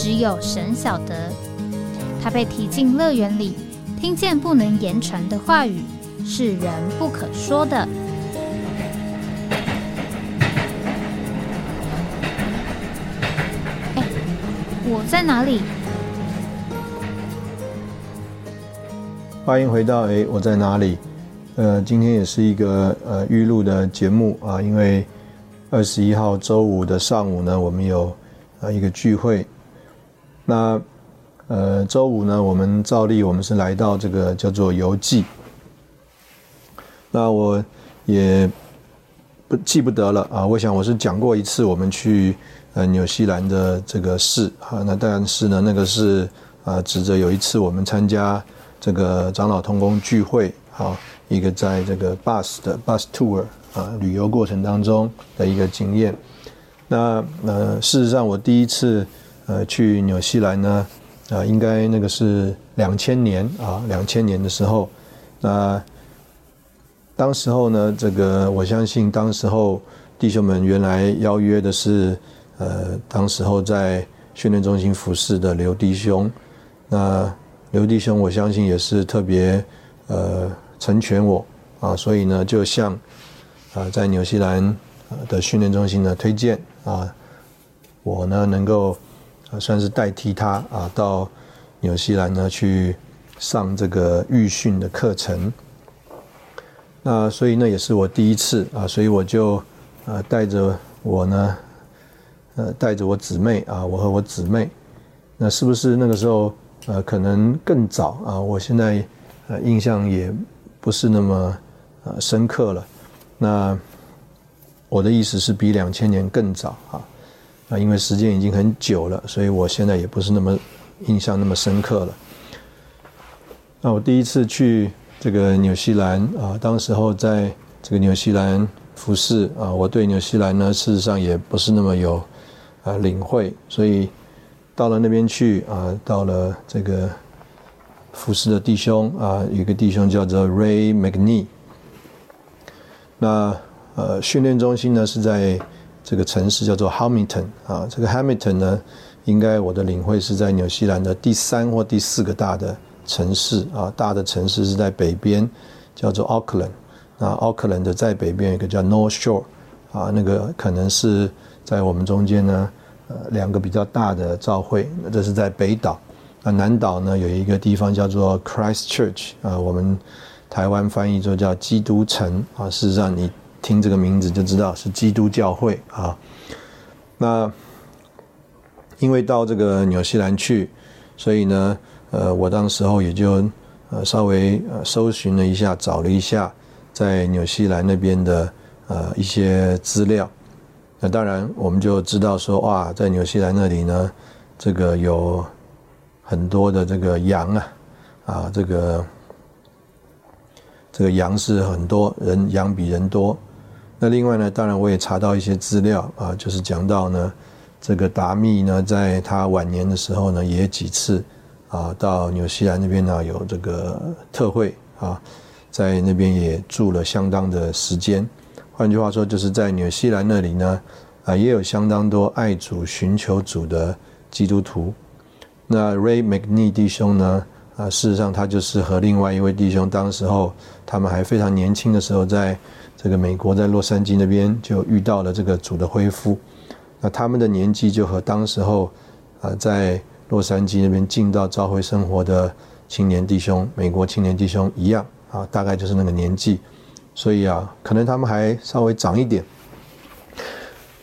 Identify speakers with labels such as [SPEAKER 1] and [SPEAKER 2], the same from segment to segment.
[SPEAKER 1] 只有神晓得，他被提进乐园里，听见不能言传的话语，是人不可说的。哎，我在哪里？
[SPEAKER 2] 欢迎回到哎，我在哪里？呃，今天也是一个呃预录的节目啊，因为二十一号周五的上午呢，我们有呃一个聚会。那呃，周五呢，我们照例我们是来到这个叫做游记。那我也不记不得了啊，我想我是讲过一次我们去呃纽西兰的这个事啊，那但是呢，那个是啊指着有一次我们参加这个长老通工聚会啊，一个在这个 bus 的 bus tour 啊旅游过程当中的一个经验。那呃，事实上我第一次。呃，去纽西兰呢，啊，应该那个是两千年啊，两千年的时候，那当时候呢，这个我相信，当时候弟兄们原来邀约的是，呃，当时候在训练中心服侍的刘弟兄，那刘弟兄我相信也是特别呃成全我啊，所以呢，就向啊在纽西兰的训练中心呢推荐啊，我呢能够。啊，算是代替他啊，到纽西兰呢去上这个预训的课程。那所以那也是我第一次啊，所以我就呃带着我呢，呃带着我姊妹啊，我和我姊妹。那是不是那个时候呃可能更早啊？我现在呃印象也不是那么呃深刻了。那我的意思是比两千年更早啊。啊，因为时间已经很久了，所以我现在也不是那么印象那么深刻了。那我第一次去这个纽西兰啊，当时候在这个纽西兰服侍啊，我对纽西兰呢事实上也不是那么有啊领会，所以到了那边去啊，到了这个服侍的弟兄啊，有个弟兄叫做 Ray McNee。那呃，训练中心呢是在。这个城市叫做 Hamilton 啊，这个 Hamilton 呢，应该我的领会是在纽西兰的第三或第四个大的城市啊，大的城市是在北边，叫做 Auckland。那 Auckland 的在北边有一个叫 North Shore 啊，那个可能是在我们中间呢，呃，两个比较大的教会，那这是在北岛。那南岛呢有一个地方叫做 Christchurch 啊，我们台湾翻译作叫基督城啊，事实上你。听这个名字就知道是基督教会啊。那因为到这个纽西兰去，所以呢，呃，我当时候也就呃稍微呃搜寻了一下，找了一下在纽西兰那边的呃一些资料。那当然我们就知道说，哇，在纽西兰那里呢，这个有很多的这个羊啊，啊，这个这个羊是很多人羊比人多。那另外呢，当然我也查到一些资料啊，就是讲到呢，这个达密呢，在他晚年的时候呢，也几次啊到纽西兰那边呢有这个特会啊，在那边也住了相当的时间。换句话说，就是在纽西兰那里呢，啊也有相当多爱主寻求主的基督徒。那 Ray McNee 弟兄呢，啊事实上他就是和另外一位弟兄，当时候他们还非常年轻的时候在。这个美国在洛杉矶那边就遇到了这个主的恢复，那他们的年纪就和当时候啊在洛杉矶那边进到召会生活的青年弟兄，美国青年弟兄一样啊，大概就是那个年纪，所以啊，可能他们还稍微长一点。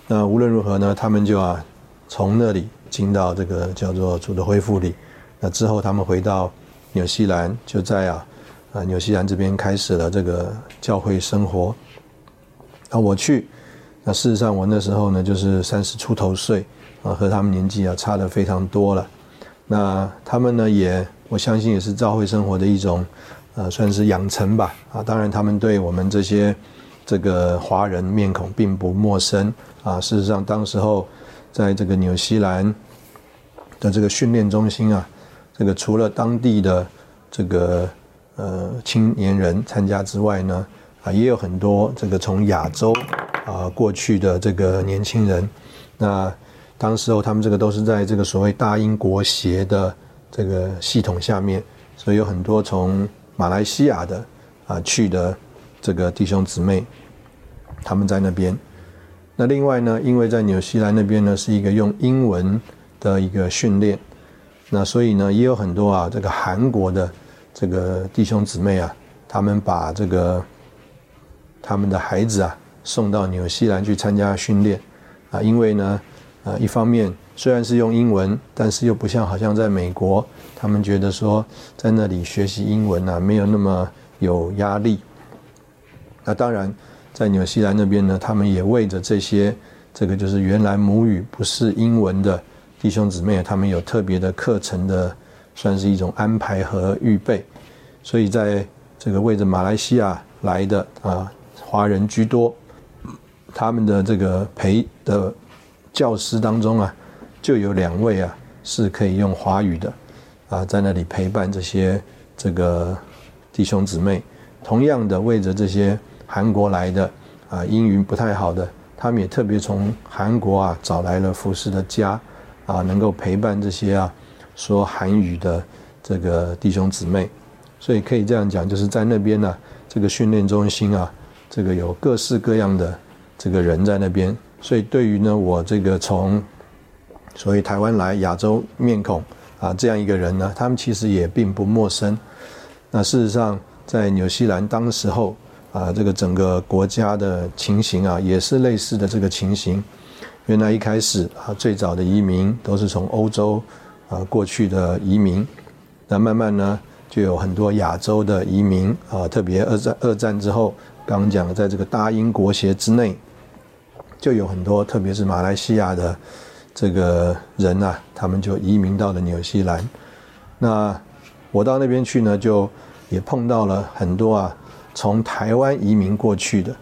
[SPEAKER 2] 那无论如何呢，他们就啊从那里进到这个叫做主的恢复里，那之后他们回到纽西兰，就在啊啊纽西兰这边开始了这个教会生活。啊，我去，那事实上我那时候呢就是三十出头岁，啊，和他们年纪啊差的非常多了。那他们呢，也我相信也是教会生活的一种，呃，算是养成吧。啊，当然他们对我们这些这个华人面孔并不陌生。啊，事实上，当时候在这个纽西兰的这个训练中心啊，这个除了当地的这个呃青年人参加之外呢，啊，也有很多这个从亚洲啊过去的这个年轻人。那当时候他们这个都是在这个所谓大英国协的这个系统下面，所以有很多从马来西亚的啊去的这个弟兄姊妹，他们在那边。那另外呢，因为在纽西兰那边呢是一个用英文的一个训练，那所以呢也有很多啊这个韩国的这个弟兄姊妹啊，他们把这个他们的孩子啊送到纽西兰去参加训练啊，因为呢啊一方面虽然是用英文，但是又不像好像在美国，他们觉得说在那里学习英文啊没有那么有压力，那当然。在纽西兰那边呢，他们也为着这些，这个就是原来母语不是英文的弟兄姊妹，他们有特别的课程的，算是一种安排和预备。所以在这个为着马来西亚来的啊，华人居多，他们的这个陪的教师当中啊，就有两位啊是可以用华语的，啊，在那里陪伴这些这个弟兄姊妹，同样的为着这些。韩国来的啊，英语不太好的，他们也特别从韩国啊找来了服饰的家，啊，能够陪伴这些啊说韩语的这个弟兄姊妹，所以可以这样讲，就是在那边呢，这个训练中心啊，这个有各式各样的这个人在那边，所以对于呢我这个从所以台湾来亚洲面孔啊这样一个人呢，他们其实也并不陌生。那事实上，在纽西兰当时候。啊，这个整个国家的情形啊，也是类似的这个情形。原来一开始啊，最早的移民都是从欧洲啊过去的移民，那慢慢呢，就有很多亚洲的移民啊，特别二战二战之后，刚刚讲在这个大英国协之内，就有很多，特别是马来西亚的这个人呐，他们就移民到了纽西兰。那我到那边去呢，就也碰到了很多啊。从台湾移民过去的，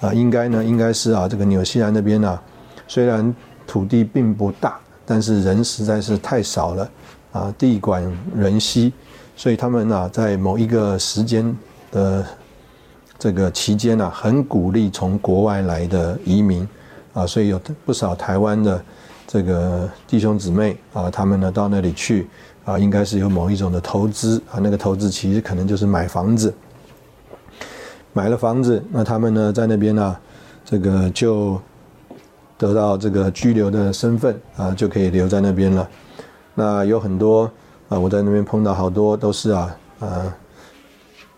[SPEAKER 2] 啊，应该呢，应该是啊，这个纽西兰那边呢，虽然土地并不大，但是人实在是太少了，啊，地广人稀，所以他们呢，在某一个时间的这个期间呢，很鼓励从国外来的移民，啊，所以有不少台湾的这个弟兄姊妹啊，他们呢到那里去，啊，应该是有某一种的投资，啊，那个投资其实可能就是买房子。买了房子，那他们呢，在那边呢，这个就得到这个居留的身份啊，就可以留在那边了。那有很多啊，我在那边碰到好多都是啊，啊，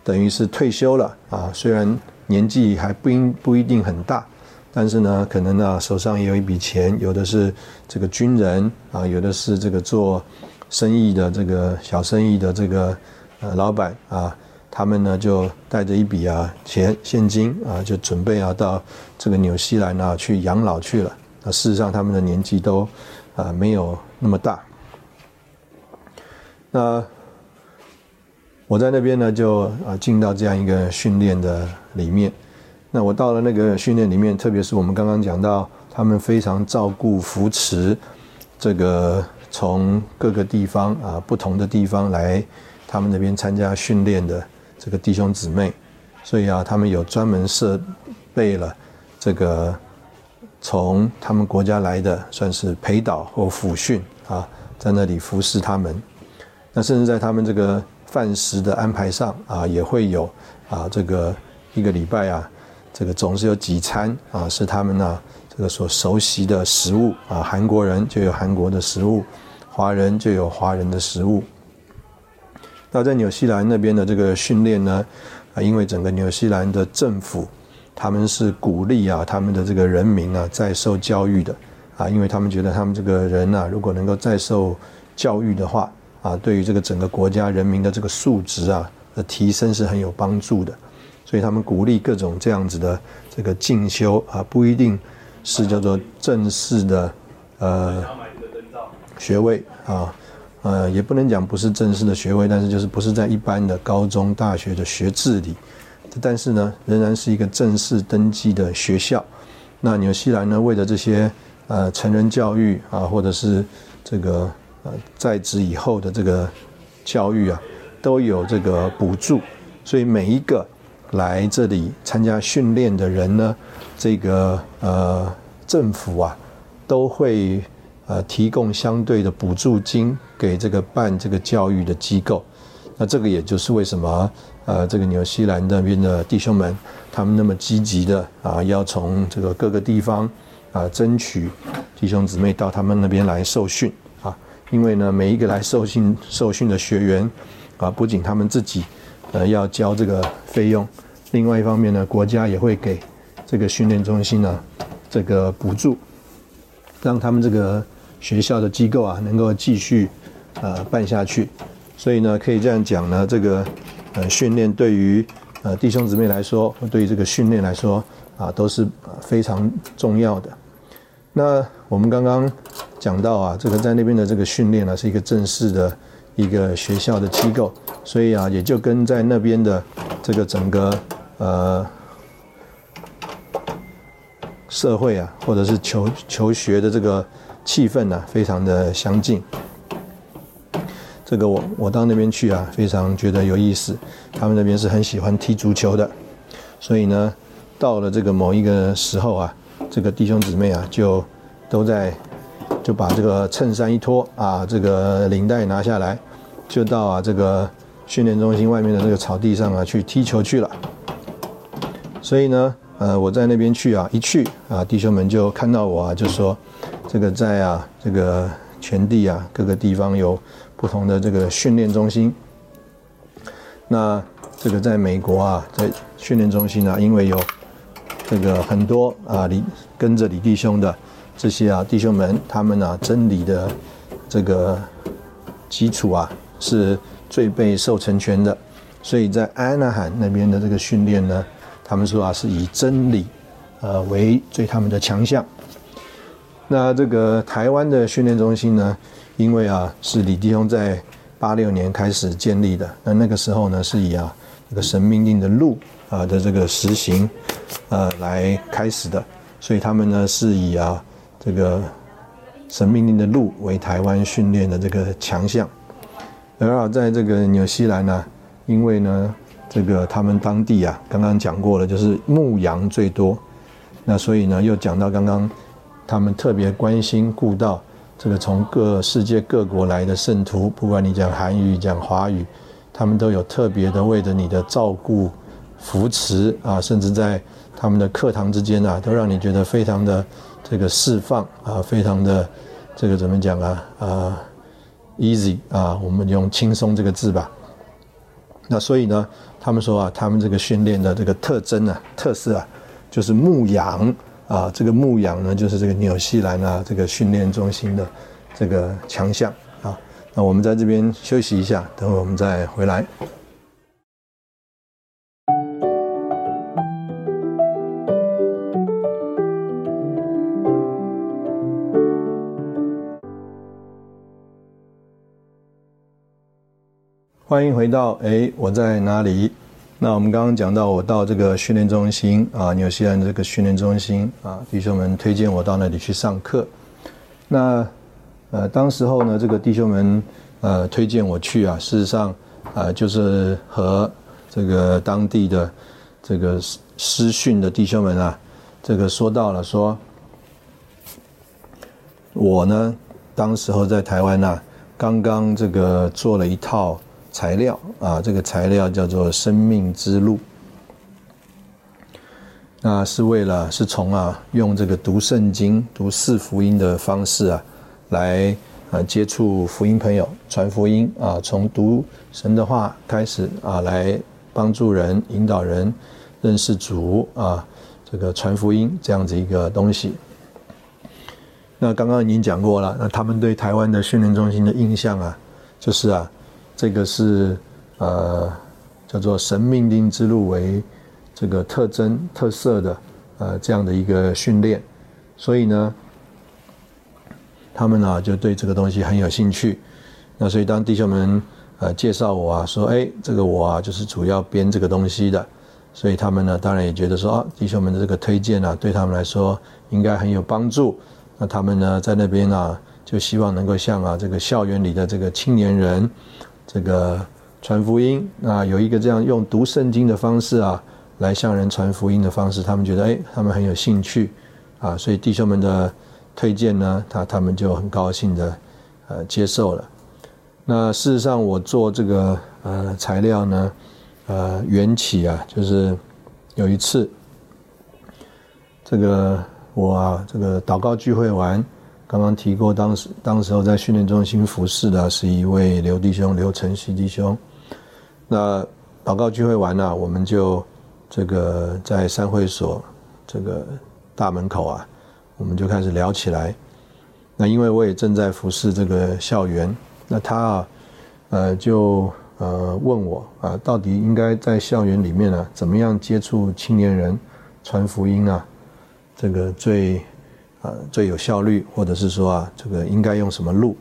[SPEAKER 2] 等于是退休了啊，虽然年纪还不应不一定很大，但是呢，可能呢手上也有一笔钱，有的是这个军人啊，有的是这个做生意的这个小生意的这个呃老板啊。他们呢就带着一笔啊钱现金啊，就准备啊到这个纽西兰啊去养老去了。那事实上他们的年纪都啊没有那么大。那我在那边呢就啊进到这样一个训练的里面。那我到了那个训练里面，特别是我们刚刚讲到，他们非常照顾扶持这个从各个地方啊不同的地方来他们那边参加训练的。这个弟兄姊妹，所以啊，他们有专门设备了这个从他们国家来的，算是陪导或辅训啊，在那里服侍他们。那甚至在他们这个饭食的安排上啊，也会有啊，这个一个礼拜啊，这个总是有几餐啊，是他们呢这个所熟悉的食物啊。韩国人就有韩国的食物，华人就有华人的食物。那在纽西兰那边的这个训练呢，啊，因为整个纽西兰的政府，他们是鼓励啊，他们的这个人民啊在受教育的，啊，因为他们觉得他们这个人呐，如果能够再受教育的话，啊，对于这个整个国家人民的这个素质啊的提升是很有帮助的，所以他们鼓励各种这样子的这个进修啊，不一定是叫做正式的呃学位啊。呃，也不能讲不是正式的学位，但是就是不是在一般的高中、大学的学制里，但是呢，仍然是一个正式登记的学校。那纽西兰呢，为了这些呃成人教育啊，或者是这个呃在职以后的这个教育啊，都有这个补助，所以每一个来这里参加训练的人呢，这个呃政府啊，都会。呃，提供相对的补助金给这个办这个教育的机构，那这个也就是为什么呃，这个纽西兰那边的弟兄们，他们那么积极的啊，要从这个各个地方啊，争取弟兄姊妹到他们那边来受训，因为呢，每一个来受训受训的学员啊，不仅他们自己呃要交这个费用，另外一方面呢，国家也会给这个训练中心呢这个补助，让他们这个。学校的机构啊，能够继续呃办下去，所以呢，可以这样讲呢，这个呃训练对于呃弟兄姊妹来说，对于这个训练来说啊，都是非常重要的。那我们刚刚讲到啊，这个在那边的这个训练呢，是一个正式的一个学校的机构，所以啊，也就跟在那边的这个整个呃社会啊，或者是求求学的这个。气氛呢，非常的相近。这个我我到那边去啊，非常觉得有意思。他们那边是很喜欢踢足球的，所以呢，到了这个某一个时候啊，这个弟兄姊妹啊，就都在就把这个衬衫一脱啊，这个领带拿下来，就到啊这个训练中心外面的这个草地上啊去踢球去了。所以呢，呃，我在那边去啊，一去啊，弟兄们就看到我啊，就说。这个在啊，这个全地啊，各个地方有不同的这个训练中心。那这个在美国啊，在训练中心啊，因为有这个很多啊，李跟着李弟兄的这些啊弟兄们，他们啊真理的这个基础啊是最被受成全的。所以在安纳罕那边的这个训练呢，他们说啊是以真理呃为最他们的强项。那这个台湾的训练中心呢，因为啊是李弟兄在八六年开始建立的，那那个时候呢是以啊这个神命令的路啊的这个实行，呃来开始的，所以他们呢是以啊这个神命令的路为台湾训练的这个强项，而啊在这个纽西兰呢，因为呢这个他们当地啊刚刚讲过了，就是牧羊最多，那所以呢又讲到刚刚。他们特别关心顾到这个从各世界各国来的圣徒，不管你讲韩语讲华语，他们都有特别的为着你的照顾、扶持啊，甚至在他们的课堂之间啊，都让你觉得非常的这个释放啊，非常的这个怎么讲啊啊，easy 啊，我们用轻松这个字吧。那所以呢，他们说啊，他们这个训练的这个特征啊、特色啊，就是牧羊。啊，这个牧羊呢，就是这个纽西兰啊，这个训练中心的这个强项啊。那我们在这边休息一下，等会我们再回来。欢迎回到哎，我在哪里？那我们刚刚讲到，我到这个训练中心啊，纽西兰这个训练中心啊，弟兄们推荐我到那里去上课。那呃，当时候呢，这个弟兄们呃推荐我去啊，事实上啊，就是和这个当地的这个师训的弟兄们啊，这个说到了说，我呢，当时候在台湾呢，刚刚这个做了一套。材料啊，这个材料叫做生命之路。那是为了是从啊用这个读圣经、读四福音的方式啊，来啊接触福音朋友、传福音啊，从读神的话开始啊，来帮助人、引导人认识主啊，这个传福音这样子一个东西。那刚刚已经讲过了，那他们对台湾的训练中心的印象啊，就是啊。这个是呃叫做神命令之路为这个特征特色的呃这样的一个训练，所以呢，他们呢就对这个东西很有兴趣。那所以当弟兄们呃介绍我啊，说哎，这个我啊就是主要编这个东西的，所以他们呢当然也觉得说啊，弟兄们的这个推荐啊，对他们来说应该很有帮助。那他们呢在那边啊，就希望能够像啊这个校园里的这个青年人，这个传福音。那有一个这样用读圣经的方式啊，来向人传福音的方式，他们觉得哎，他们很有兴趣啊，所以弟兄们的推荐呢，他他们就很高兴的呃接受了。那事实上，我做这个呃材料呢，呃缘起啊，就是有一次，这个我啊，这个祷告聚会完，刚刚提过，当时当时候在训练中心服侍的是一位刘弟兄，刘晨曦弟兄。那祷告聚会完了，我们就这个在三会所这个大门口啊，我们就开始聊起来。那因为我也正在服侍这个校园。那他啊，呃，就呃问我啊，到底应该在校园里面呢，怎么样接触青年人，传福音啊？这个最啊最有效率，或者是说啊，这个应该用什么路？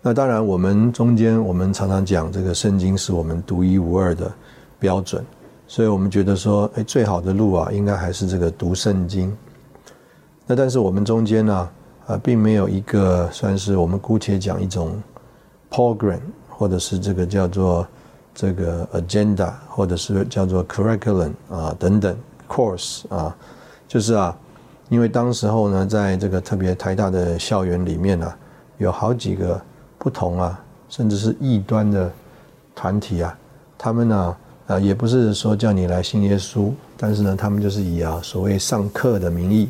[SPEAKER 2] 那当然，我们中间我们常常讲，这个圣经是我们独一无二的标准，所以我们觉得说，哎，最好的路啊，应该还是这个读圣经。那但是我们中间呢？啊，并没有一个算是我们姑且讲一种 program，或者是这个叫做这个 agenda，或者是叫做 curriculum 啊等等 course 啊，就是啊，因为当时候呢，在这个特别台大的校园里面呢，有好几个不同啊，甚至是异端的团体啊，他们呢，啊，也不是说叫你来信耶稣，但是呢，他们就是以啊所谓上课的名义。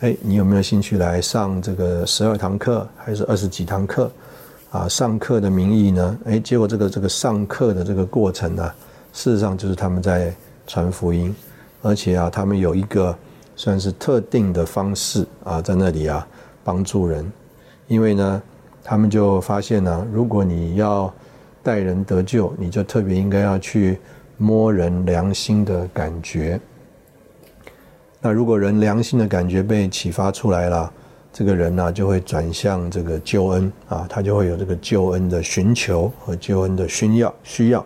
[SPEAKER 2] 哎，你有没有兴趣来上这个十二堂课，还是二十几堂课？啊，上课的名义呢？哎，结果这个这个上课的这个过程呢，事实上就是他们在传福音，而且啊，他们有一个算是特定的方式啊，在那里啊帮助人，因为呢，他们就发现呢，如果你要带人得救，你就特别应该要去摸人良心的感觉。那如果人良心的感觉被启发出来了，这个人呢就会转向这个救恩啊，他就会有这个救恩的寻求和救恩的需要需要。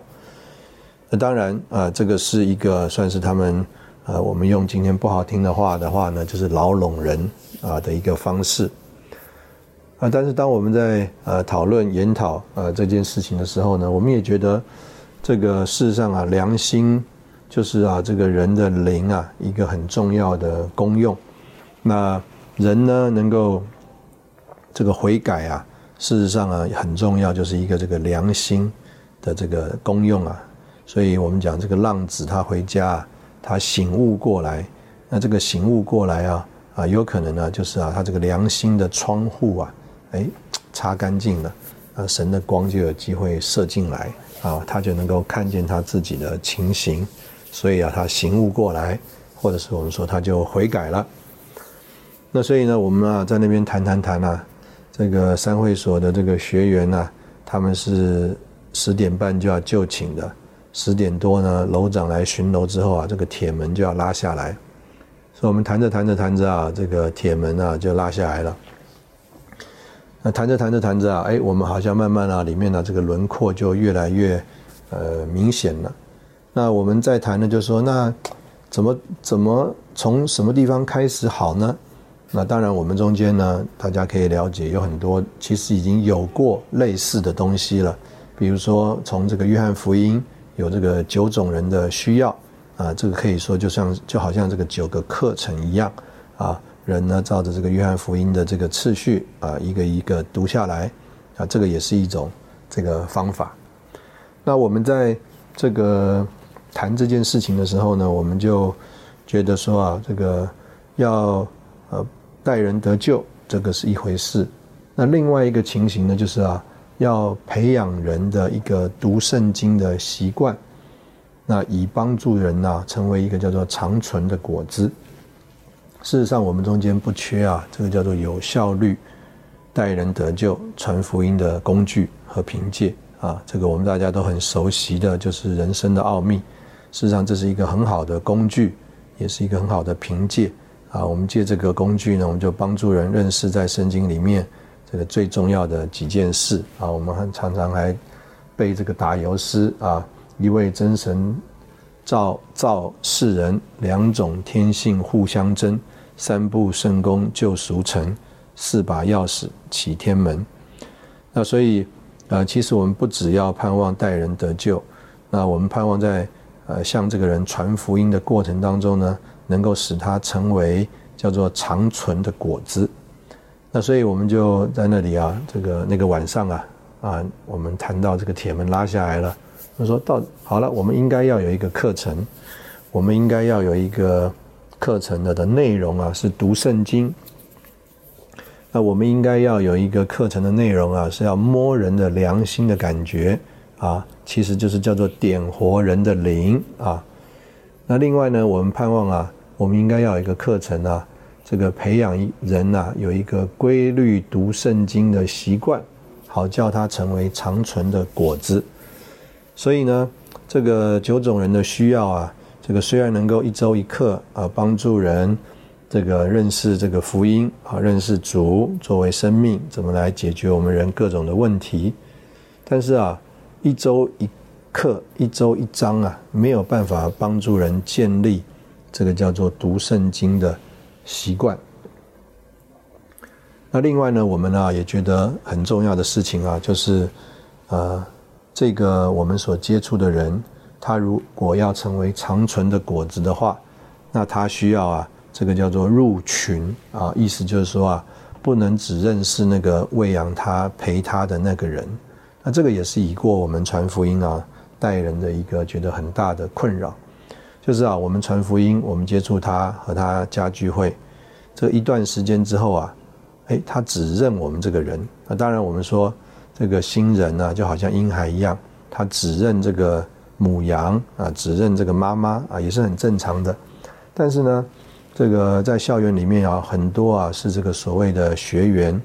[SPEAKER 2] 那当然啊，这个是一个算是他们呃，我们用今天不好听的话的话呢，就是牢笼人啊的一个方式啊。但是当我们在呃讨论研讨呃这件事情的时候呢，我们也觉得这个事实上啊，良心。就是啊，这个人的灵啊，一个很重要的功用。那人呢，能够这个悔改啊，事实上啊，很重要，就是一个这个良心的这个功用啊。所以我们讲这个浪子他回家，他醒悟过来，那这个醒悟过来啊，啊，有可能呢，就是啊，他这个良心的窗户啊，哎，擦干净了，啊，神的光就有机会射进来啊，他就能够看见他自己的情形。所以啊，他醒悟过来，或者是我们说他就悔改了。那所以呢，我们啊在那边谈谈谈啊，这个三会所的这个学员呢，他们是十点半就要就寝的，十点多呢楼长来巡楼之后啊，这个铁门就要拉下来。所以我们谈着谈着谈着啊，这个铁门啊就拉下来了。那谈着谈着谈着啊，哎，我们好像慢慢啊里面的这个轮廓就越来越呃明显了。那我们在谈的，就是说，那怎么怎么从什么地方开始好呢？那当然，我们中间呢，大家可以了解，有很多其实已经有过类似的东西了。比如说，从这个约翰福音有这个九种人的需要啊，这个可以说就像就好像这个九个课程一样啊，人呢照着这个约翰福音的这个次序啊，一个一个读下来啊，这个也是一种这个方法。那我们在这个。谈这件事情的时候呢，我们就觉得说啊，这个要呃带人得救，这个是一回事。那另外一个情形呢，就是啊，要培养人的一个读圣经的习惯，那以帮助人呐成为一个叫做长存的果子。事实上，我们中间不缺啊，这个叫做有效率待人得救、传福音的工具和凭借啊，这个我们大家都很熟悉的就是人生的奥秘。事实上，这是一个很好的工具，也是一个很好的凭借啊。我们借这个工具呢，我们就帮助人认识在圣经里面这个最重要的几件事啊，我们还常常还背这个打油诗啊，一位真神造造世人，两种天性互相争，三部圣功救赎成，四把钥匙启天门。那所以啊，其实我们不只要盼望待人得救，那我们盼望在呃向这个人传福音的过程当中呢，能够使他成为叫做长存的果子。那所以我们就在那里啊，这个那个晚上啊，啊，我们谈到这个铁门拉下来了。他说到好了，我们应该要有一个课程，我们应该要有一个课程的的内容啊，是读圣经。那我们应该要有一个课程的内容啊，是要摸人的良心的感觉啊，其实就是叫做点活人的灵啊。那另外呢，我们盼望啊，我们应该要有一个课程啊。这个培养人呐，有一个规律读圣经的习惯，好叫他成为长存的果子。所以呢，这个九种人的需要啊，这个虽然能够一周一课啊，帮助人这个认识这个福音啊，认识主作为生命怎么来解决我们人各种的问题，但是啊，一周一课，一周一章啊，没有办法帮助人建立这个叫做读圣经的。习惯。那另外呢，我们呢也觉得很重要的事情啊，就是呃，这个我们所接触的人，他如果要成为长存的果子的话，那他需要啊，这个叫做入群啊，意思就是说啊，不能只认识那个喂养他、陪他的那个人。那这个也是已过我们传福音啊，带人的一个觉得很大的困扰。就是啊，我们传福音，我们接触他和他家聚会，这一段时间之后啊，哎，他只认我们这个人。那当然，我们说这个新人呢，就好像婴孩一样，他只认这个母羊啊，只认这个妈妈啊，也是很正常的。但是呢，这个在校园里面啊，很多啊是这个所谓的学员，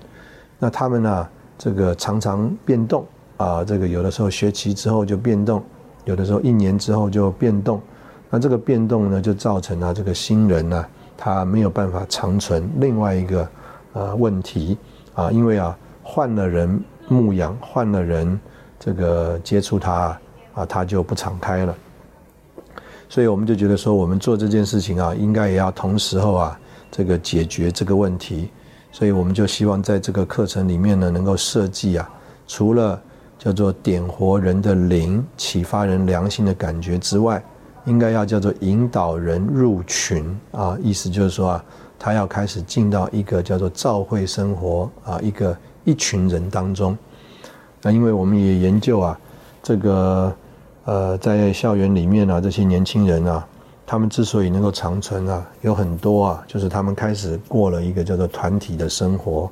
[SPEAKER 2] 那他们呢，这个常常变动啊，这个有的时候学期之后就变动，有的时候一年之后就变动。那这个变动呢，就造成了这个新人呢，他没有办法长存。另外一个呃问题啊，因为啊换了人牧养，换了人这个接触他啊，他就不敞开了。所以我们就觉得说，我们做这件事情啊，应该也要同时候啊，这个解决这个问题。所以我们就希望在这个课程里面呢，能够设计啊，除了叫做点活人的灵、启发人良心的感觉之外。应该要叫做引导人入群啊，意思就是说啊，他要开始进到一个叫做教会生活啊，一个一群人当中。那因为我们也研究啊，这个呃，在校园里面啊，这些年轻人啊，他们之所以能够长存啊，有很多啊，就是他们开始过了一个叫做团体的生活，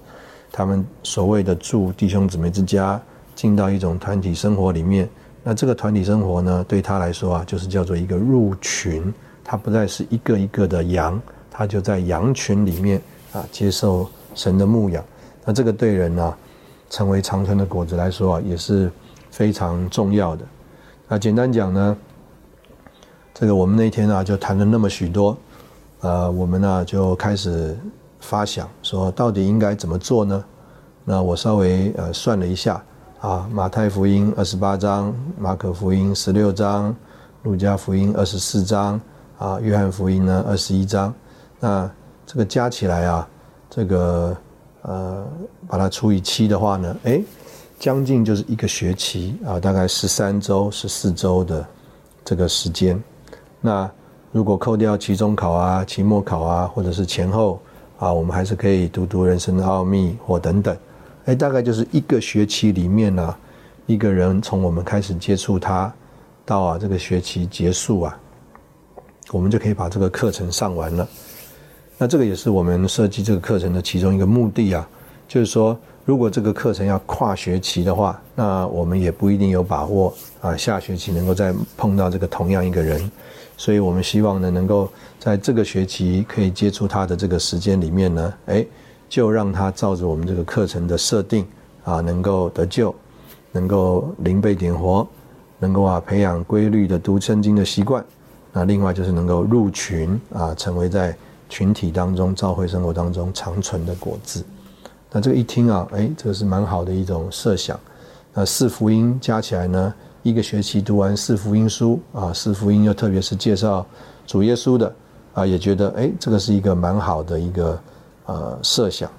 [SPEAKER 2] 他们所谓的住弟兄姊妹之家，进到一种团体生活里面。那这个团体生活呢，对他来说啊，就是叫做一个入群，他不再是一个一个的羊，他就在羊群里面啊，接受神的牧养。那这个对人呢，成为长存的果子来说啊，也是非常重要的。那简单讲呢，这个我们那天啊，就谈了那么许多，呃，我们呢就开始发想说，到底应该怎么做呢？那我稍微呃算了一下。啊，马太福音二十八章，马可福音十六章，路加福音二十四章，啊，约翰福音呢二十一章，那这个加起来啊，这个呃，把它除以七的话呢，哎，将近就是一个学期啊，大概十三周、十四周的这个时间。那如果扣掉期中考啊、期末考啊，或者是前后啊，我们还是可以读读人生的奥秘或等等。哎，大概就是一个学期里面呢，一个人从我们开始接触他，到啊这个学期结束啊，我们就可以把这个课程上完了。那这个也是我们设计这个课程的其中一个目的啊，就是说，如果这个课程要跨学期的话，那我们也不一定有把握啊，下学期能够再碰到这个同样一个人，所以我们希望呢，能够在这个学期可以接触他的这个时间里面呢，哎。就让他照着我们这个课程的设定啊，能够得救，能够灵被点活，能够啊培养规律的读圣经的习惯。那另外就是能够入群啊，成为在群体当中、教会生活当中长存的果子。那这个一听啊，哎，这个是蛮好的一种设想。那四福音加起来呢，一个学期读完四福音书啊，四福音又特别是介绍主耶稣的啊，也觉得哎，这个是一个蛮好的一个呃设想。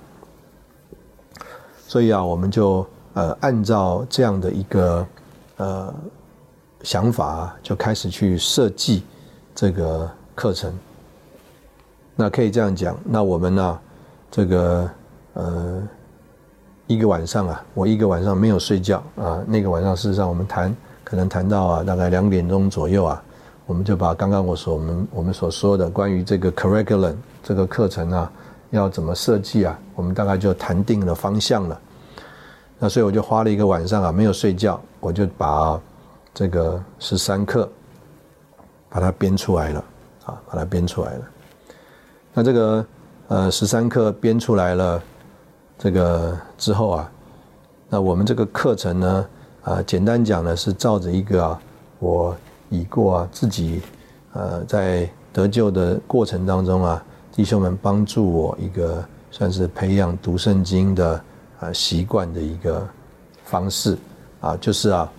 [SPEAKER 2] 所以啊，我们就呃按照这样的一个呃想法，就开始去设计这个课程。那可以这样讲，那我们呢，这个呃一个晚上啊，我一个晚上没有睡觉啊。那个晚上事实上我们谈，可能谈到啊大概两点钟左右啊，我们就把刚刚我所我们我们所说的关于这个 curriculum 这个课程啊。要怎么设计啊？我们大概就谈定了方向了。那所以我就花了一个晚上啊，没有睡觉，我就把这个十三课把它编出来了啊，把它编出来了。那这个呃十三课编出来了，这个之后啊，那我们这个课程呢啊，简单讲呢是照着一个啊，我已过啊自己呃在得救的过程当中啊。弟兄们帮助我一个算是培养读圣经的啊习惯的一个方式啊，就是啊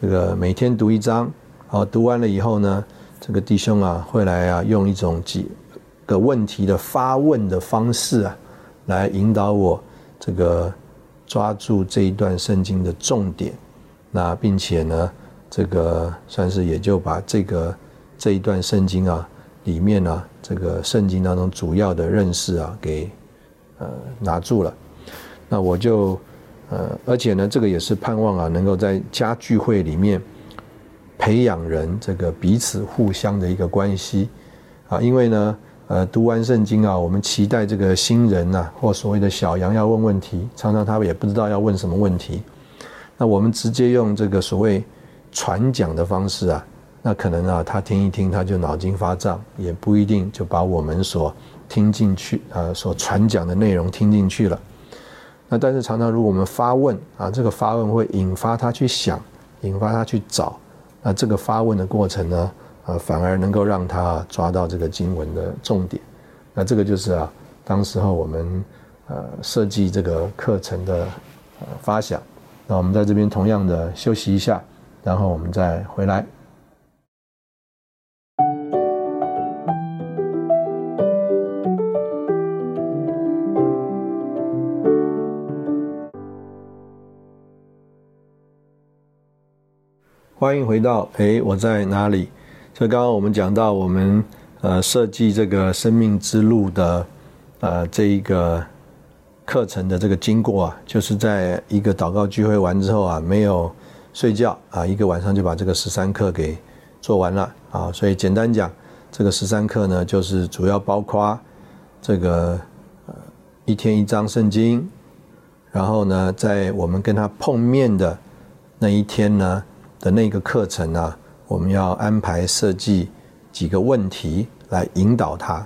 [SPEAKER 2] 这个每天读一章，好读完了以后呢，这个弟兄啊会来啊用一种几个问题的发问的方式啊，来引导我这个抓住这一段圣经的重点，那并且呢这个算是也就把这个这一段圣经啊。里面呢，这个圣经当中主要的认识啊，给呃拿住了。那我就呃，而且呢，这个也是盼望啊，能够在家聚会里面培养人这个彼此互相的一个关系啊。因为呢，呃，读完圣经啊，我们期待这个新人呐，或所谓的小羊要问问题，常常他们也不知道要问什么问题。那我们直接用这个所谓传讲的方式啊。那可能啊，他听一听，他就脑筋发胀，也不一定就把我们所听进去啊，所传讲的内容听进去了。那但是常常如果我们发问啊，这个发问会引发他去想，引发他去找，那这个发问的过程呢，啊，反而能够让他抓到这个经文的重点。那这个就是啊，当时候我们呃设计这个课程的呃发想。那我们在这边同样的休息一下，然后我们再回来。欢迎回到哎，我在哪里？所以刚刚我们讲到，我们呃设计这个生命之路的呃这一个课程的这个经过啊，就是在一个祷告聚会完之后啊，没有睡觉啊，一个晚上就把这个十三课给做完了啊。所以简单讲，这个十三课呢，就是主要包括这个呃一天一章圣经，然后呢，在我们跟他碰面的那一天呢。的那个课程呢，我们要安排设计几个问题来引导他。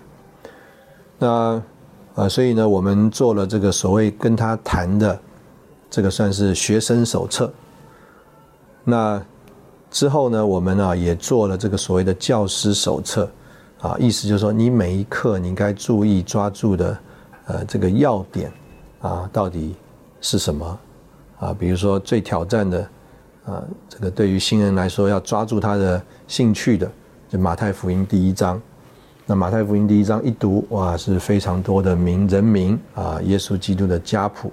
[SPEAKER 2] 那呃，所以呢，我们做了这个所谓跟他谈的这个算是学生手册。那之后呢，我们啊也做了这个所谓的教师手册啊，意思就是说，你每一课你应该注意抓住的呃这个要点啊，到底是什么啊？比如说最挑战的。啊，这个对于新人来说，要抓住他的兴趣的，就马太福音第一章。那马太福音第一章一读，哇，是非常多的名人名啊，耶稣基督的家谱。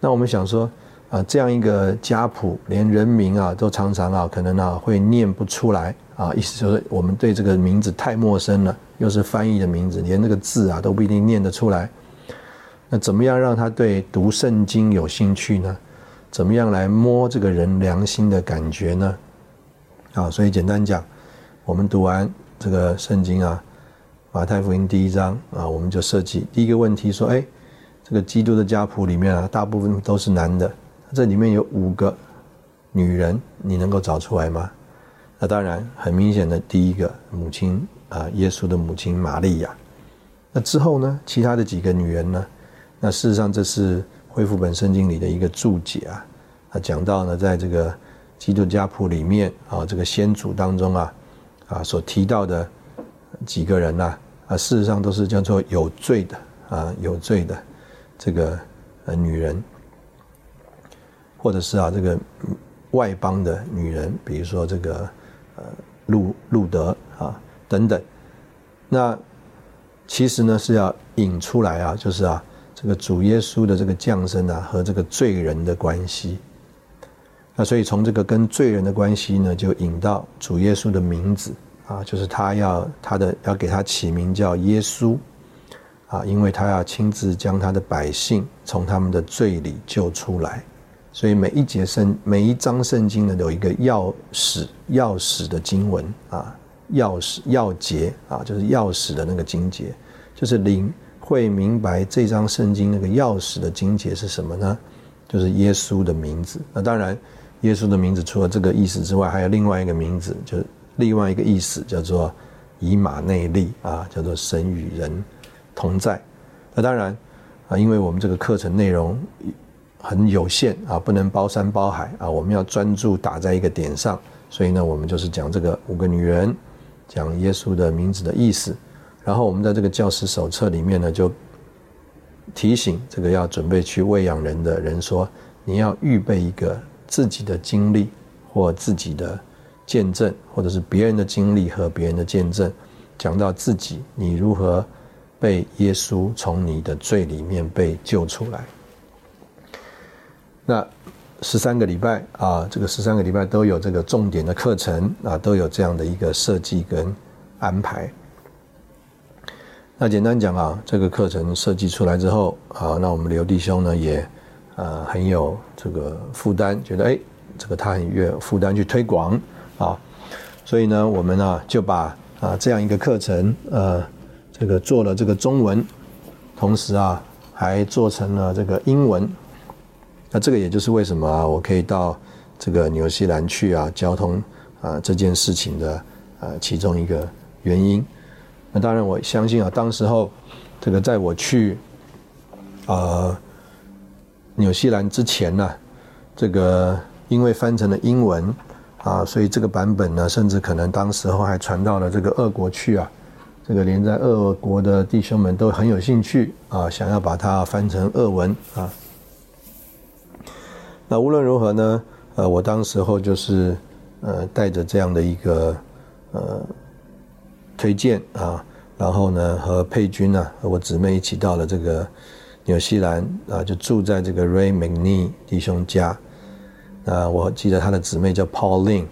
[SPEAKER 2] 那我们想说，啊，这样一个家谱，连人名啊都常常啊，可能啊会念不出来啊，意思就是我们对这个名字太陌生了，又是翻译的名字，连那个字啊都不一定念得出来。那怎么样让他对读圣经有兴趣呢？怎么样来摸这个人良心的感觉呢？啊，所以简单讲，我们读完这个圣经啊，马太福音第一章啊，我们就设计第一个问题说：哎，这个基督的家谱里面啊，大部分都是男的，这里面有五个女人，你能够找出来吗？那当然，很明显的第一个母亲啊，耶稣的母亲玛利亚。那之后呢，其他的几个女人呢？那事实上这是。恢复本圣经里的一个注解啊，他讲到呢，在这个基督家谱里面啊，这个先祖当中啊，啊所提到的几个人呐，啊事实上都是叫做有罪的啊，有罪的这个呃女人，或者是啊这个外邦的女人，比如说这个呃路路德啊等等，那其实呢是要引出来啊，就是啊这个主耶稣的这个降生啊和这个罪人的关系。那所以从这个跟罪人的关系呢，就引到主耶稣的名字啊，就是他要他的要给他起名叫耶稣啊，因为他要亲自将他的百姓从他们的罪里救出来。所以每一节圣每一章圣经呢，有一个钥匙钥匙的经文啊，钥匙钥节啊，就是钥匙的那个经节，就是灵会明白这张圣经那个钥匙的精解是什么呢？就是耶稣的名字。那当然。耶稣的名字除了这个意思之外，还有另外一个名字，就是另外一个意思叫做以马内利啊，叫做神与人同在。那当然啊，因为我们这个课程内容很有限啊，不能包山包海啊，我们要专注打在一个点上，所以呢，我们就是讲这个五个女人，讲耶稣的名字的意思。然后我们在这个教师手册里面呢，就提醒这个要准备去喂养人的人说，你要预备一个。自己的经历或自己的见证，或者是别人的经历和别人的见证，讲到自己你如何被耶稣从你的罪里面被救出来。那十三个礼拜啊，这个十三个礼拜都有这个重点的课程啊，都有这样的一个设计跟安排。那简单讲啊，这个课程设计出来之后啊，那我们刘弟兄呢也。呃，很有这个负担，觉得哎，这个他很有负担去推广啊，所以呢，我们呢就把啊这样一个课程，呃，这个做了这个中文，同时啊还做成了这个英文。那这个也就是为什么啊我可以到这个纽西兰去啊，交通啊这件事情的呃其中一个原因。那当然我相信啊，当时候这个在我去呃。纽西兰之前呢，这个因为翻成了英文啊，所以这个版本呢，甚至可能当时候还传到了这个俄国去啊。这个连在俄国的弟兄们都很有兴趣啊，想要把它翻成俄文啊。那无论如何呢，呃，我当时候就是呃带着这样的一个呃推荐啊，然后呢和佩君呢和我姊妹一起到了这个。纽西兰啊，就住在这个 Ray m c n e 弟兄家。那我记得他的姊妹叫 Pauline。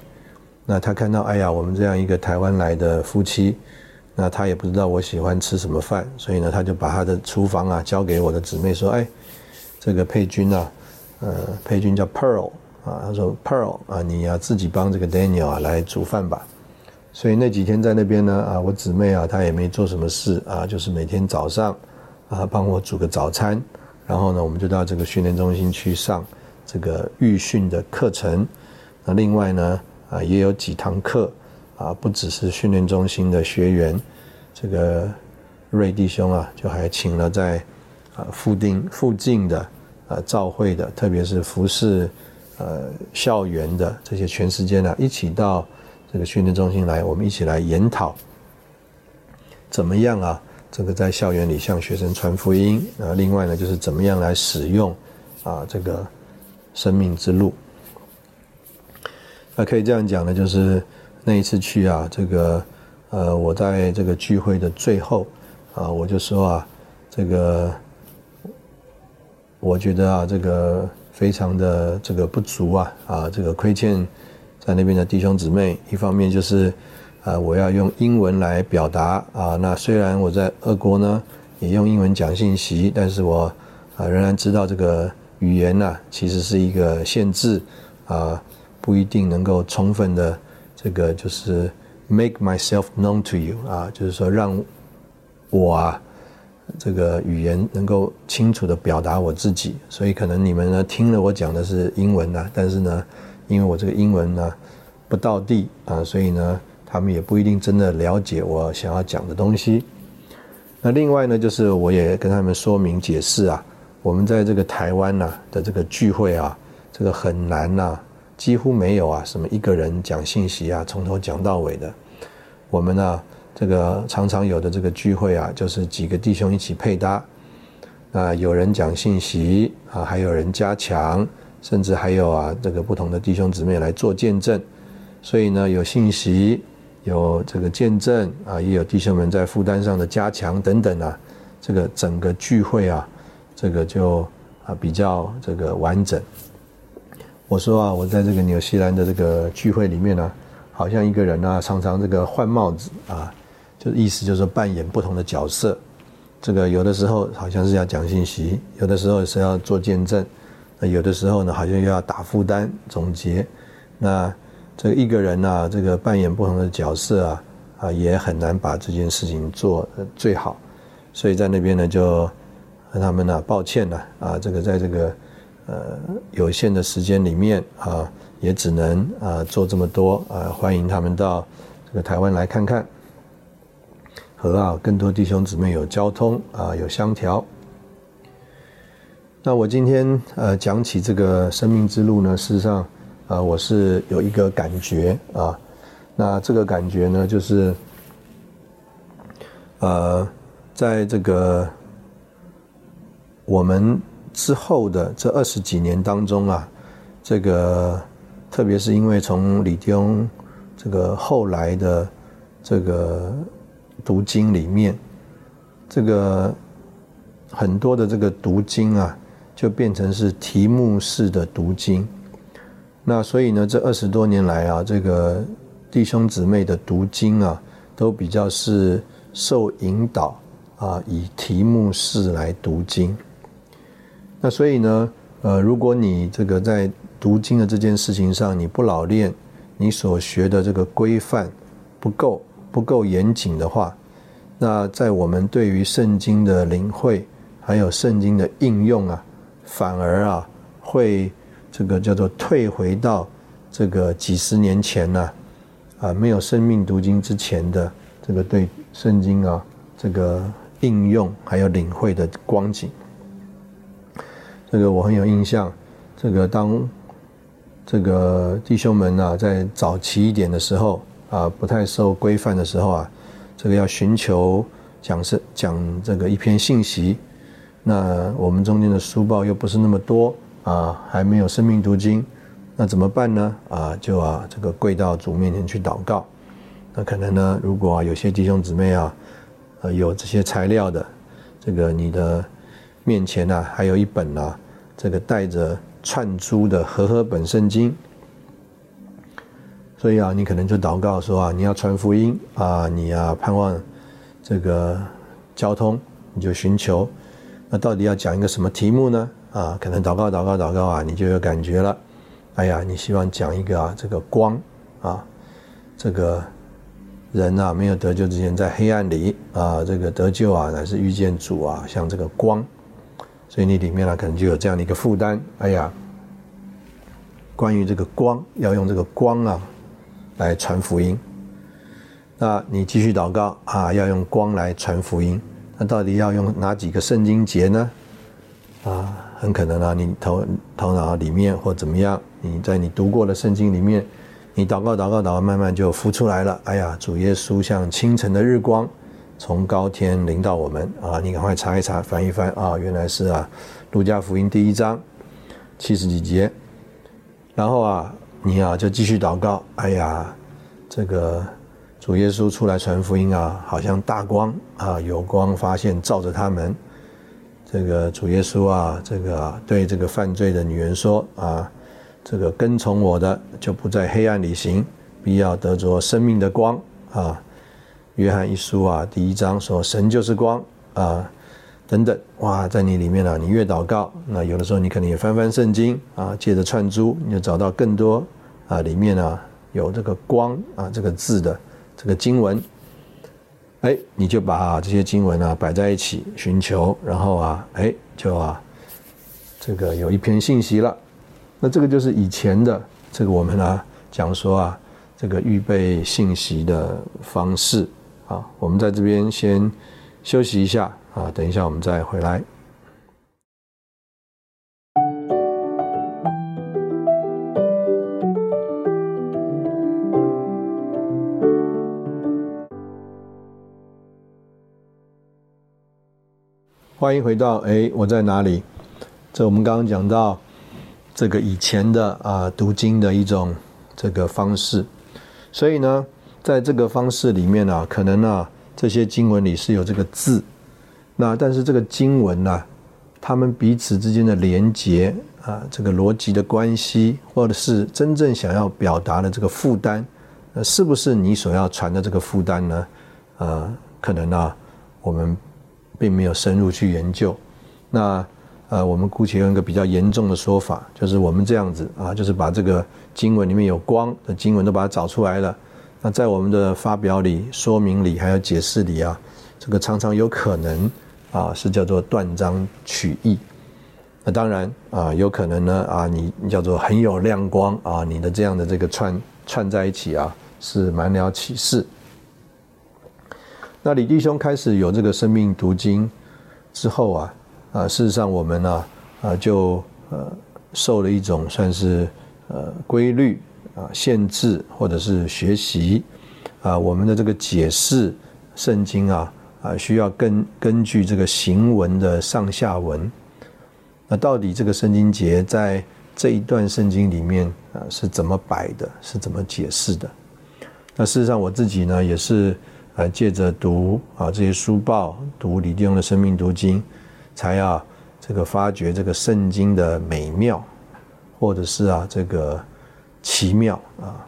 [SPEAKER 2] 那他看到，哎呀，我们这样一个台湾来的夫妻，那他也不知道我喜欢吃什么饭，所以呢，他就把他的厨房啊交给我的姊妹说：“哎，这个佩君啊，呃，佩君叫 Pearl 啊，他说 Pearl 啊，你要自己帮这个 Daniel 啊来煮饭吧。”所以那几天在那边呢，啊，我姊妹啊，她也没做什么事啊，就是每天早上。啊，帮我煮个早餐，然后呢，我们就到这个训练中心去上这个预训的课程。那另外呢，啊，也有几堂课，啊，不只是训练中心的学员，这个瑞弟兄啊，就还请了在啊附近附近的啊教会的，特别是服饰呃校园的这些全时间呢，一起到这个训练中心来，我们一起来研讨怎么样啊？这个在校园里向学生传福音啊，另外呢就是怎么样来使用啊这个生命之路。那可以这样讲呢，就是那一次去啊，这个呃我在这个聚会的最后啊，我就说啊，这个我觉得啊这个非常的这个不足啊啊这个亏欠在那边的弟兄姊妹，一方面就是。啊，我要用英文来表达啊。那虽然我在俄国呢，也用英文讲信息，但是我啊仍然知道这个语言呢，其实是一个限制啊，不一定能够充分的这个就是 make myself known to you 啊，就是说让我啊这个语言能够清楚的表达我自己。所以可能你们呢听了我讲的是英文呢，但是呢，因为我这个英文呢不到地啊，所以呢。他们也不一定真的了解我想要讲的东西。那另外呢，就是我也跟他们说明解释啊，我们在这个台湾呐的这个聚会啊，这个很难呐，几乎没有啊，什么一个人讲信息啊，从头讲到尾的。我们呢，这个常常有的这个聚会啊，就是几个弟兄一起配搭。啊有人讲信息啊，还有人加强，甚至还有啊这个不同的弟兄姊妹来做见证。所以呢，有信息，有这个见证啊，也有弟兄们在负担上的加强等等啊，这个整个聚会啊，这个就啊比较这个完整。我说啊，我在这个纽西兰的这个聚会里面呢，好像一个人呢，常常这个换帽子啊，就意思就是扮演不同的角色。这个有的时候好像是要讲信息，有的时候是要做见证，有的时候呢，好像又要打负担总结，那。这一个人呢，这个扮演不同的角色啊，啊，也很难把这件事情做最好，所以在那边呢，就和他们呢抱歉了啊，这个在这个呃有限的时间里面啊，也只能啊做这么多啊，欢迎他们到这个台湾来看看，和啊更多弟兄姊妹有交通啊有相调。那我今天呃讲起这个生命之路呢，事实上。啊，我是有一个感觉啊，那这个感觉呢，就是，呃，在这个我们之后的这二十几年当中啊，这个特别是因为从李弟兄这个后来的这个读经里面，这个很多的这个读经啊，就变成是题目式的读经。那所以呢，这二十多年来啊，这个弟兄姊妹的读经啊，都比较是受引导啊，以题目式来读经。那所以呢，呃，如果你这个在读经的这件事情上你不老练，你所学的这个规范不够不够严谨的话，那在我们对于圣经的领会还有圣经的应用啊，反而啊会。这个叫做退回到这个几十年前呢，啊，没有生命读经之前的这个对圣经啊这个应用还有领会的光景。这个我很有印象。这个当这个弟兄们啊在早期一点的时候啊，不太受规范的时候啊，这个要寻求讲是讲这个一篇信息，那我们中间的书报又不是那么多。啊，还没有生命读经，那怎么办呢？啊，就啊，这个跪到主面前去祷告。那可能呢，如果啊有些弟兄姊妹啊，呃，有这些材料的，这个你的面前呢，还有一本啊，这个带着串珠的和合本圣经。所以啊，你可能就祷告说啊，你要传福音啊，你要盼望这个交通，你就寻求。那到底要讲一个什么题目呢？啊，可能祷告祷告祷告啊，你就有感觉了。哎呀，你希望讲一个啊，这个光啊，这个人啊，没有得救之前在黑暗里啊，这个得救啊，乃是遇见主啊，像这个光。所以你里面呢，可能就有这样的一个负担。哎呀，关于这个光，要用这个光啊来传福音。那你继续祷告啊，要用光来传福音。那到底要用哪几个圣经节呢？啊？很可能啊，你头头脑里面或怎么样，你在你读过的圣经里面，你祷告祷告祷告，慢慢就浮出来了。哎呀，主耶稣像清晨的日光，从高天临到我们啊！你赶快查一查，翻一翻啊，原来是啊，路加福音第一章七十几节。然后啊，你啊就继续祷告。哎呀，这个主耶稣出来传福音啊，好像大光啊，有光发现照着他们。这个主耶稣啊，这个对这个犯罪的女人说啊，这个跟从我的就不在黑暗里行，必要得着生命的光啊。约翰一书啊，第一章说神就是光啊，等等哇，在你里面啊，你越祷告，那有的时候你可能也翻翻圣经啊，借着串珠，你就找到更多啊，里面啊有这个光啊这个字的这个经文。哎，你就把这些经文啊摆在一起寻求，然后啊，哎，就啊，这个有一篇信息了。那这个就是以前的这个我们呢讲说啊，这个预备信息的方式啊。我们在这边先休息一下啊，等一下我们再回来。欢迎回到哎，我在哪里？这我们刚刚讲到这个以前的啊读经的一种这个方式，所以呢，在这个方式里面呢，可能呢这些经文里是有这个字，那但是这个经文呢，他们彼此之间的连结啊，这个逻辑的关系，或者是真正想要表达的这个负担，那是不是你所要传的这个负担呢？呃，可能呢，我们并没有深入去研究，那。呃，我们姑且用一个比较严重的说法，就是我们这样子啊，就是把这个经文里面有光的经文都把它找出来了。那在我们的发表里、说明里还有解释里啊，这个常常有可能啊是叫做断章取义。那当然啊，有可能呢啊，你叫做很有亮光啊，你的这样的这个串串在一起啊，是满了启示。那李弟兄开始有这个生命读经之后啊。啊，事实上我们呢，啊，就呃受了一种算是呃规律啊限制，或者是学习啊，我们的这个解释圣经啊啊，需要根根据这个行文的上下文，那到底这个圣经节在这一段圣经里面啊是怎么摆的，是怎么解释的？那事实上我自己呢，也是啊借着读啊这些书报，读李弟兄的生命读经。才要这个发掘这个圣经的美妙，或者是啊这个奇妙啊，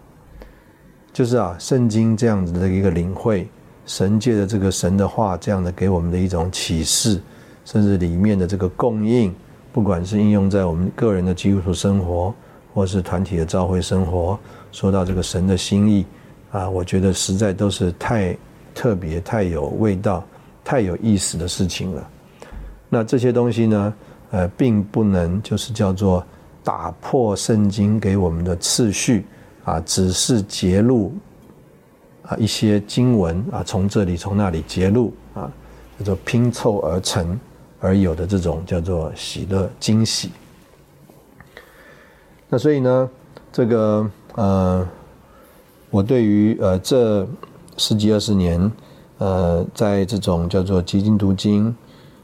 [SPEAKER 2] 就是啊圣经这样子的一个领会，神界的这个神的话这样的给我们的一种启示，甚至里面的这个供应，不管是应用在我们个人的基督徒生活，或是团体的召会生活，说到这个神的心意啊，我觉得实在都是太特别、太有味道、太有意思的事情了。那这些东西呢，呃，并不能就是叫做打破圣经给我们的次序啊，只是揭露啊一些经文啊，从这里从那里揭露啊，叫做拼凑而成而有的这种叫做喜乐惊喜。那所以呢，这个呃，我对于呃这十几二十年呃，在这种叫做基金读经。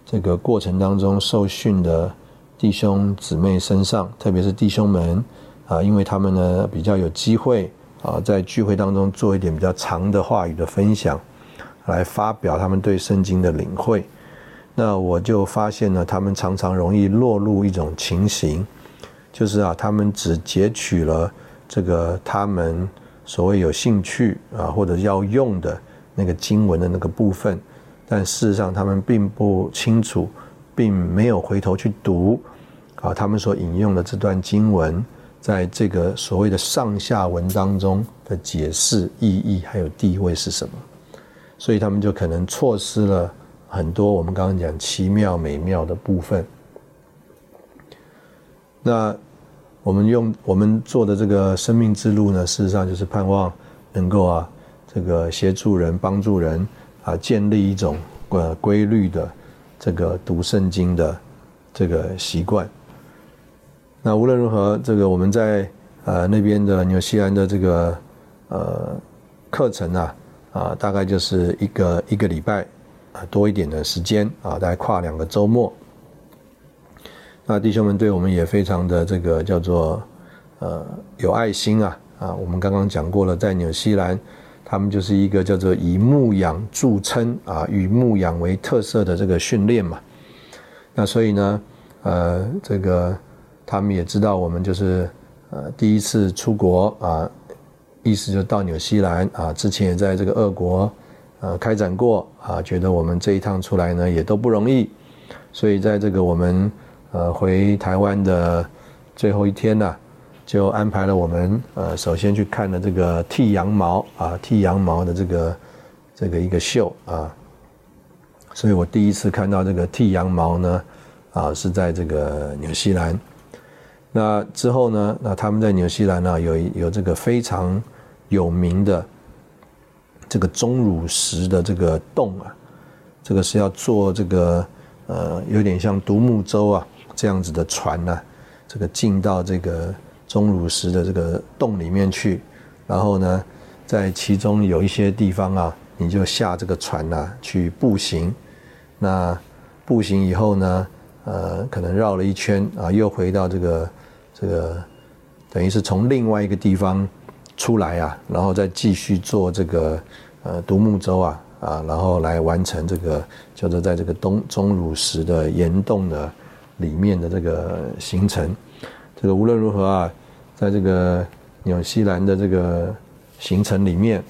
[SPEAKER 2] 这个过程当中受训的弟兄姊妹身上，特别是弟兄们啊，因为他们呢比较有机会啊，在聚会当中做一点比较长的话语的分享，来发表他们对圣经的领会。那我就发现呢，他们常常容易落入一种情形，就是啊，他们只截取了这个他们所谓有兴趣啊或者要用的那个经文的那个部分。但事实上，他们并不清楚，并没有回头去读，啊，他们所引用的这段经文，在这个所谓的上下文当中的解释意义还有地位是什么，所以他们就可能错失了很多我们刚刚讲奇妙美妙的部分。那我们用我们做的这个生命之路呢，事实上就是盼望能够啊，这个协助人、帮助人。啊，建立一种呃规律的这个读圣经的这个习惯。那无论如何，这个我们在呃那边的纽西兰的这个呃课程啊啊，大概就是一个一个礼拜啊多一点的时间啊，大概跨两个周末。那弟兄们对我们也非常的这个叫做呃有爱心啊啊，我们刚刚讲过了，在纽西兰。他们就是一个叫做以牧养著称啊，以牧养为特色的这个训练嘛。那所以呢，呃，这个他们也知道我们就是呃第一次出国啊，意思就到纽西兰啊，之前也在这个俄国呃开展过啊，觉得我们这一趟出来呢也都不容易，所以在这个我们呃回台湾的最后一天呢。就安排了我们，呃，首先去看了这个剃羊毛啊，剃羊毛的这个这个一个秀啊，所以我第一次看到这个剃羊毛呢，啊，是在这个纽西兰。那之后呢，那他们在纽西兰呢有有这个非常有名的这个钟乳石的这个洞啊，这个是要做这个呃有点像独木舟啊这样子的船呢，这个进到这个。钟乳石的这个洞里面去，然后呢，在其中有一些地方啊，你就下这个船呐去步行。那步行以后呢，呃，可能绕了一圈啊，又回到这个这个，等于是从另外一个地方出来啊，然后再继续做这个呃独木舟啊啊，然后来完成这个叫做在这个东钟乳石的岩洞的里面的这个行程。这个无论如何啊，在这个纽西兰的这个行程里面，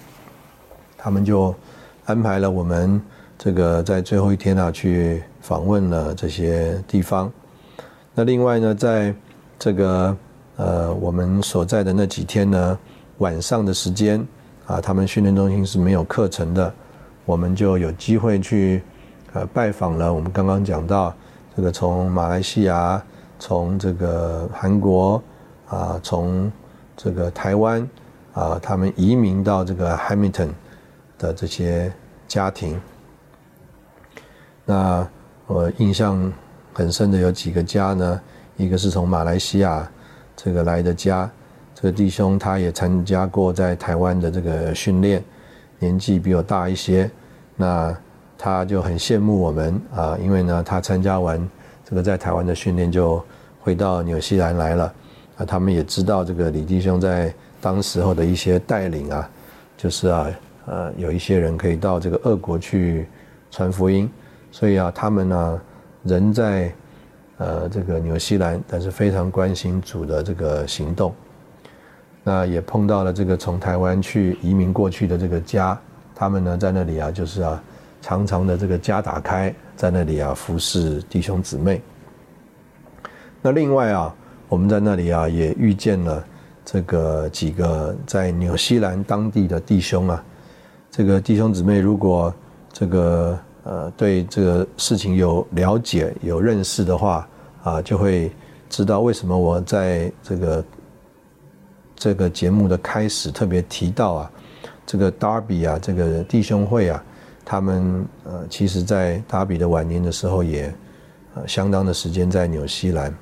[SPEAKER 2] 他们就安排了我们这个在最后一天啊去访问了这些地方。那另外呢，在这个呃我们所在的那几天呢，晚上的时间啊，他们训练中心是没有课程的，我们就有机会去呃拜访了。我们刚刚讲到这个从马来西亚。从这个韩国啊，从这个台湾啊，他们移民到这个 Hamilton 的这些家庭，那我印象很深的有几个家呢？一个是从马来西亚这个来的家，这个弟兄他也参加过在台湾的这个训练，年纪比我大一些，那他就很羡慕我们啊，因为呢，他参加完。这个在台湾的训练就回到纽西兰来了，啊，他们也知道这个李弟兄在当时候的一些带领啊，就是啊，呃，有一些人可以到这个俄国去传福音，所以啊，他们呢人在呃这个纽西兰，但是非常关心主的这个行动，那也碰到了这个从台湾去移民过去的这个家，他们呢在那里啊，就是啊。长长的这个家打开，在那里啊服侍弟兄姊妹。那另外啊，我们在那里啊也遇见了这个几个在纽西兰当地的弟兄啊。这个弟兄姊妹如果这个呃对这个事情有了解、有认识的话啊，就会知道为什么我在这个这个节目的开始特别提到啊，这个 Darby 啊，这个弟兄会啊。他们呃，其实，在达比的晚年的时候，也呃相当的时间在纽西兰。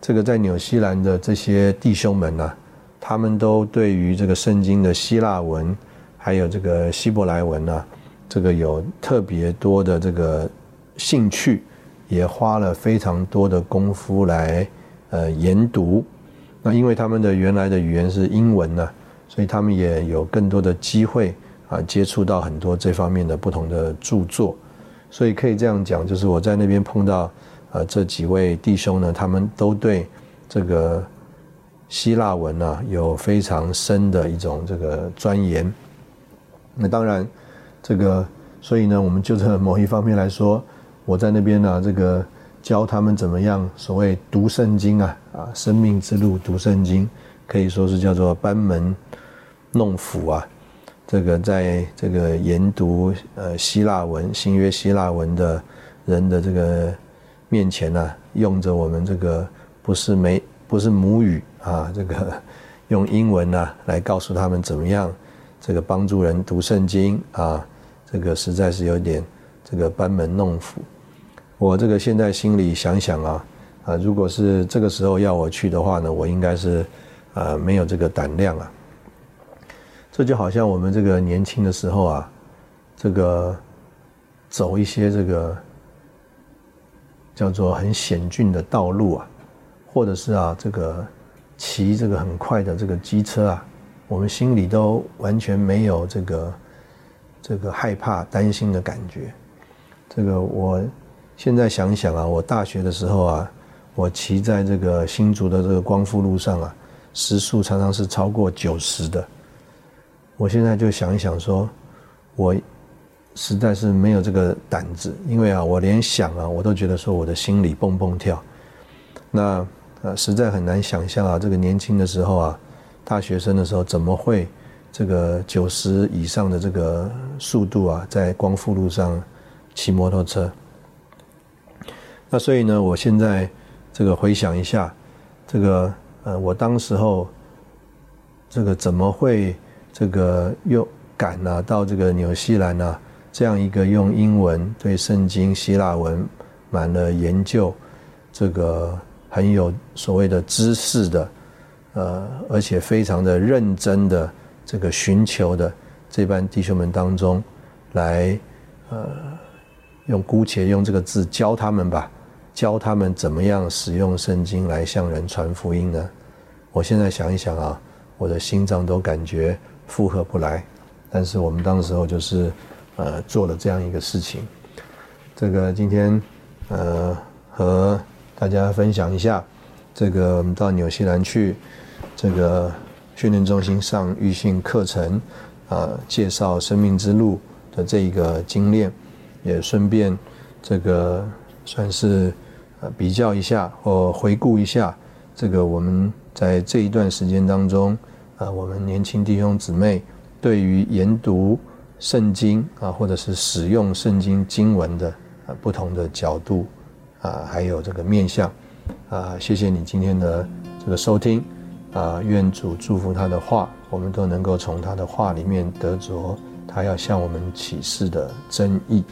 [SPEAKER 2] 这个在纽西兰的这些弟兄们呢，他们都对于这个圣经的希腊文，还有这个希伯来文呢，这个有特别多的这个兴趣，也花了非常多的功夫来呃研读。那因为他们的原来的语言是英文呢，所以他们也有更多的机会。啊，接触到很多这方面的不同的著作，所以可以这样讲，就是我在那边碰到，呃，这几位弟兄呢，他们都对这个希腊文呢有非常深的一种这个钻研。那当然，这个所以呢，我们就这某一方面来说，我在那边呢，这个教他们怎么样所谓读圣经啊，啊，生命之路读圣经，可以说是叫做班门弄斧啊。这个在这个研读呃希腊文新约希腊文的人的这个面前呢，用着我们这个不是没不是母语啊，这个用英文呢来告诉他们怎么样这个帮助人读圣经啊，这个实在是有点这个班门弄斧。我这个现在心里想想啊啊，如果是这个时候要我去的话呢，我应该是啊没有这个胆量啊。这就好像我们这个年轻的时候啊，这个走一些这个叫做很险峻的道路啊，或者是啊这个骑这个很快的这个机车啊，我们心里都完全没有这个这个害怕担心的感觉。这个我现在想想啊，我大学的时候啊，我骑在这个新竹的这个光复路上啊，时速常常是超过九十的。我现在就想一想，说，我实在是没有这个胆子，因为啊，我连想啊，我都觉得说我的心里蹦蹦跳。那呃，实在很难想象啊，这个年轻的时候啊，大学生的时候怎么会这个九十以上的这个速度啊，在光复路上骑摩托车？那所以呢，我现在这个回想一下，这个呃，我当时候这个怎么会？这个又赶啊到这个纽西兰啊，这样一个用英文对圣经希腊文满了研究，这个很有所谓的知识的，呃，而且非常的认真的这个寻求的这班弟兄们当中，来呃用姑且用这个字教他们吧，教他们怎么样使用圣经来向人传福音呢？我现在想一想啊，我的心脏都感觉负荷不来。但是我们当时候就是呃做了这样一个事情。这个今天呃和大家分享一下，这个我们到纽西兰去，这个训练中心上预训课程，啊介绍生命之路的这一个经验，也顺便这个算是呃比较一下或回顾一下这个我们。在这一段时间当中，啊，我们年轻弟兄姊妹对于研读圣经啊，或者是使用圣经经文的啊不同的角度啊，还有这个面向啊，谢谢你今天的这个收听啊，愿主祝福他的话，我们都能够从他的话里面得着他要向我们启示的真意。